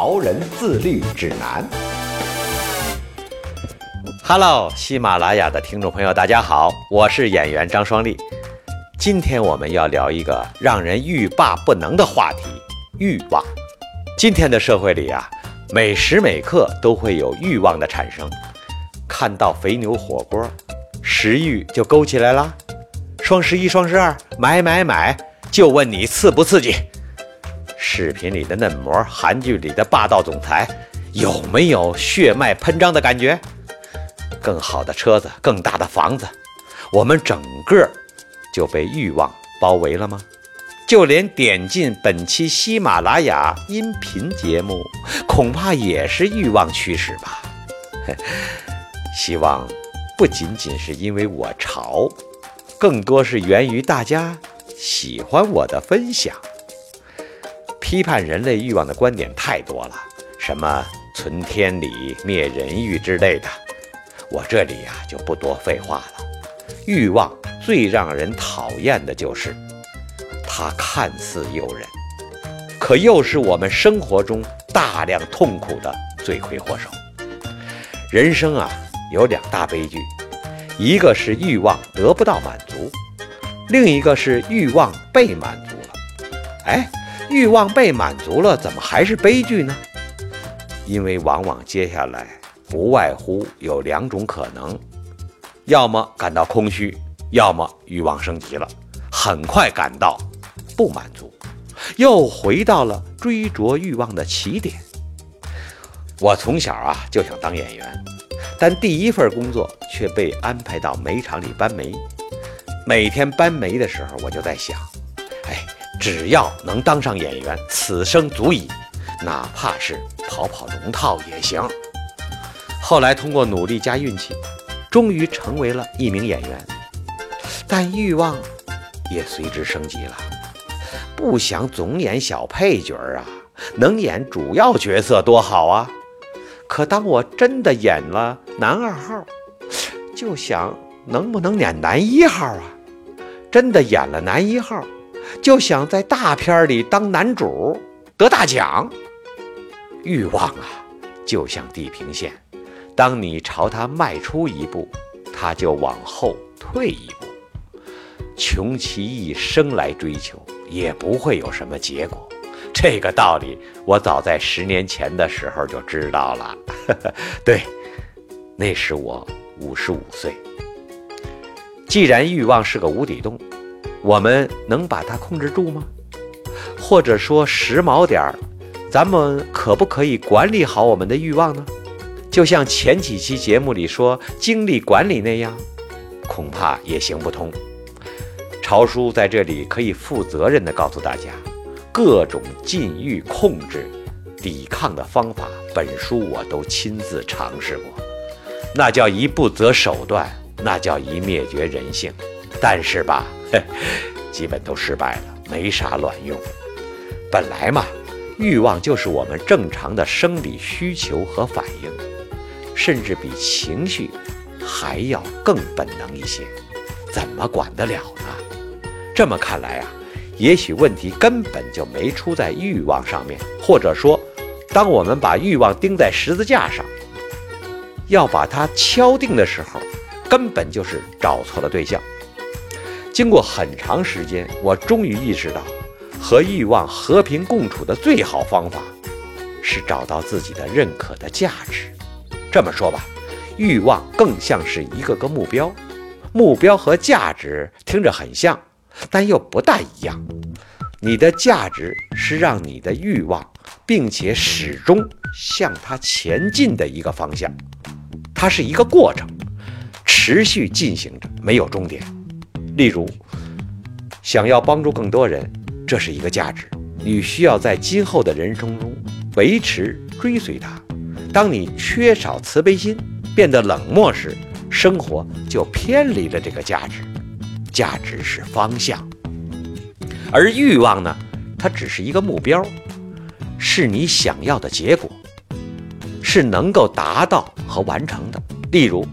潮人自律指南》。Hello，喜马拉雅的听众朋友，大家好，我是演员张双立。今天我们要聊一个让人欲罢不能的话题——欲望。今天的社会里啊，每时每刻都会有欲望的产生。看到肥牛火锅，食欲就勾起来了。双十一、双十二，买买买，就问你刺不刺激？视频里的嫩模，韩剧里的霸道总裁，有没有血脉喷张的感觉？更好的车子，更大的房子，我们整个就被欲望包围了吗？就连点进本期喜马拉雅音频节目，恐怕也是欲望驱使吧。希望不仅仅是因为我潮。更多是源于大家喜欢我的分享。批判人类欲望的观点太多了，什么存天理、灭人欲之类的，我这里呀就不多废话了。欲望最让人讨厌的就是，它看似诱人，可又是我们生活中大量痛苦的罪魁祸首。人生啊，有两大悲剧。一个是欲望得不到满足，另一个是欲望被满足了。哎，欲望被满足了，怎么还是悲剧呢？因为往往接下来不外乎有两种可能：要么感到空虚，要么欲望升级了，很快感到不满足，又回到了追逐欲望的起点。我从小啊就想当演员。但第一份工作却被安排到煤厂里搬煤。每天搬煤的时候，我就在想，只要能当上演员，此生足矣，哪怕是跑跑龙套也行。后来通过努力加运气，终于成为了一名演员，但欲望也随之升级了，不想总演小配角啊，能演主要角色多好啊！可当我真的演了男二号，就想能不能演男一号啊？真的演了男一号，就想在大片里当男主得大奖。欲望啊，就像地平线，当你朝它迈出一步，它就往后退一步。穷其一生来追求，也不会有什么结果。这个道理，我早在十年前的时候就知道了。对，那时我五十五岁。既然欲望是个无底洞，我们能把它控制住吗？或者说时髦点儿，咱们可不可以管理好我们的欲望呢？就像前几期节目里说精力管理那样，恐怕也行不通。潮叔在这里可以负责任地告诉大家。各种禁欲控制、抵抗的方法，本书我都亲自尝试过，那叫一不择手段，那叫一灭绝人性。但是吧，基本都失败了，没啥卵用。本来嘛，欲望就是我们正常的生理需求和反应，甚至比情绪还要更本能一些，怎么管得了呢？这么看来啊。也许问题根本就没出在欲望上面，或者说，当我们把欲望钉在十字架上，要把它敲定的时候，根本就是找错了对象。经过很长时间，我终于意识到，和欲望和平共处的最好方法，是找到自己的认可的价值。这么说吧，欲望更像是一个个目标，目标和价值听着很像。但又不大一样。你的价值是让你的欲望，并且始终向它前进的一个方向。它是一个过程，持续进行着，没有终点。例如，想要帮助更多人，这是一个价值。你需要在今后的人生中维持追随它。当你缺少慈悲心，变得冷漠时，生活就偏离了这个价值。价值是方向，而欲望呢，它只是一个目标，是你想要的结果，是能够达到和完成的。例如，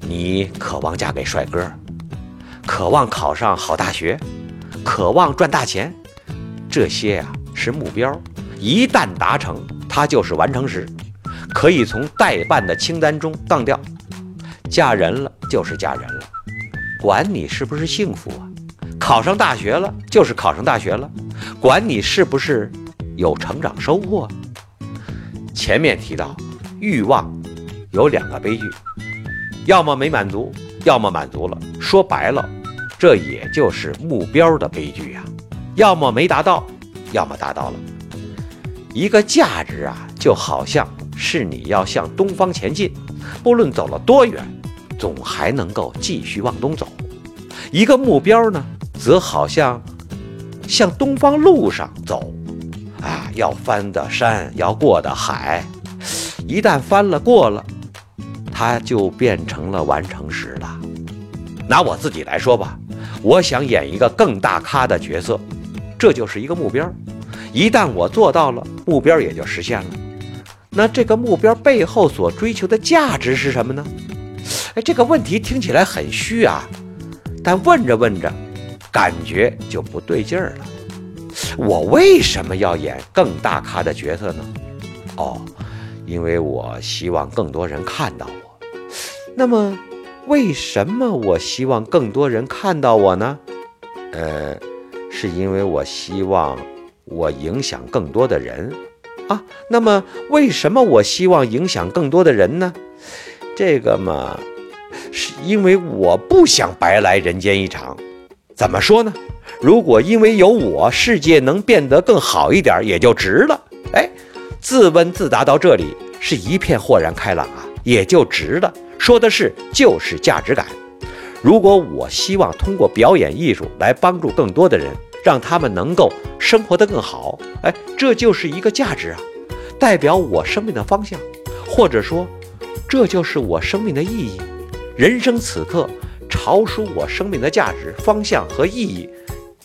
你渴望嫁给帅哥，渴望考上好大学，渴望赚大钱，这些呀是目标。一旦达成，它就是完成时，可以从待办的清单中当掉。嫁人了就是嫁人了，管你是不是幸福啊；考上大学了就是考上大学了，管你是不是有成长收获。前面提到，欲望有两个悲剧。要么没满足，要么满足了。说白了，这也就是目标的悲剧呀。要么没达到，要么达到了。一个价值啊，就好像是你要向东方前进，不论走了多远，总还能够继续往东走。一个目标呢，则好像向东方路上走，啊，要翻的山，要过的海，一旦翻了过了。它就变成了完成时了。拿我自己来说吧，我想演一个更大咖的角色，这就是一个目标。一旦我做到了，目标也就实现了。那这个目标背后所追求的价值是什么呢？哎，这个问题听起来很虚啊，但问着问着，感觉就不对劲儿了。我为什么要演更大咖的角色呢？哦，因为我希望更多人看到。那么，为什么我希望更多人看到我呢？呃，是因为我希望我影响更多的人啊。那么，为什么我希望影响更多的人呢？这个嘛，是因为我不想白来人间一场。怎么说呢？如果因为有我，世界能变得更好一点，也就值了。哎，自问自答到这里，是一片豁然开朗啊，也就值了。说的是就是价值感。如果我希望通过表演艺术来帮助更多的人，让他们能够生活得更好，哎，这就是一个价值啊，代表我生命的方向，或者说，这就是我生命的意义。人生此刻，朝书我生命的价值方向和意义，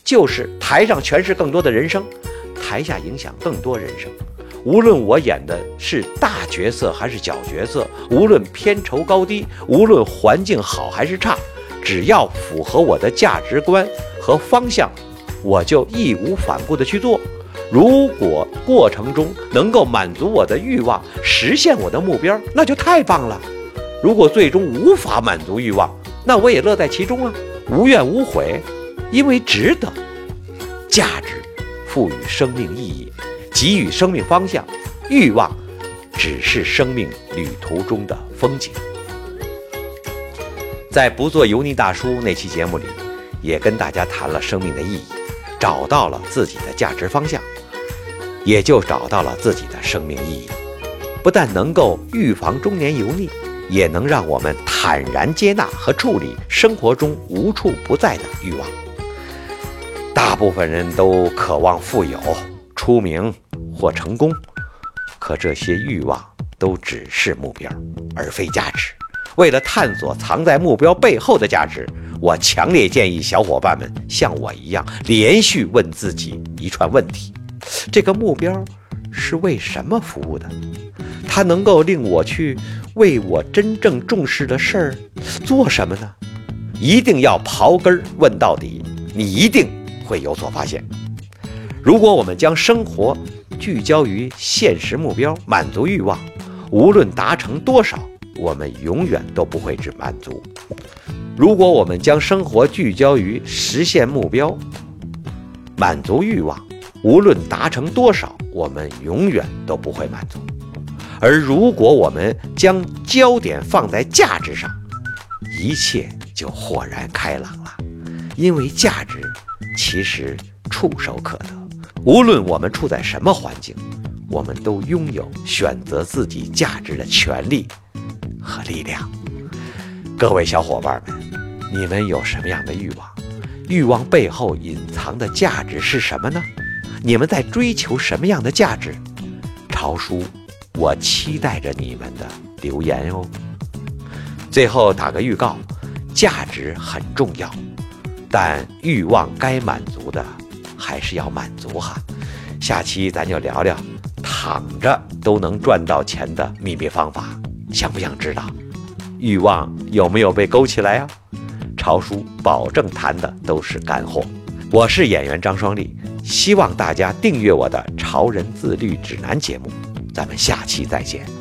就是台上诠释更多的人生，台下影响更多人生。无论我演的是大角色还是小角色，无论片酬高低，无论环境好还是差，只要符合我的价值观和方向，我就义无反顾地去做。如果过程中能够满足我的欲望，实现我的目标，那就太棒了。如果最终无法满足欲望，那我也乐在其中啊，无怨无悔，因为值得。价值赋予生命意义。给予生命方向，欲望只是生命旅途中的风景。在不做油腻大叔那期节目里，也跟大家谈了生命的意义，找到了自己的价值方向，也就找到了自己的生命意义。不但能够预防中年油腻，也能让我们坦然接纳和处理生活中无处不在的欲望。大部分人都渴望富有、出名。或成功，可这些欲望都只是目标，而非价值。为了探索藏在目标背后的价值，我强烈建议小伙伴们像我一样，连续问自己一串问题：这个目标是为什么服务的？它能够令我去为我真正重视的事儿做什么呢？一定要刨根问到底，你一定会有所发现。如果我们将生活聚焦于现实目标，满足欲望，无论达成多少，我们永远都不会只满足。如果我们将生活聚焦于实现目标，满足欲望，无论达成多少，我们永远都不会满足。而如果我们将焦点放在价值上，一切就豁然开朗了，因为价值其实触手可得。无论我们处在什么环境，我们都拥有选择自己价值的权利和力量。各位小伙伴们，你们有什么样的欲望？欲望背后隐藏的价值是什么呢？你们在追求什么样的价值？超叔，我期待着你们的留言哦。最后打个预告，价值很重要，但欲望该满足的还是要满足哈。下期咱就聊聊躺着都能赚到钱的秘密方法，想不想知道？欲望有没有被勾起来呀？潮叔保证谈的都是干货。我是演员张双立，希望大家订阅我的《潮人自律指南》节目。咱们下期再见。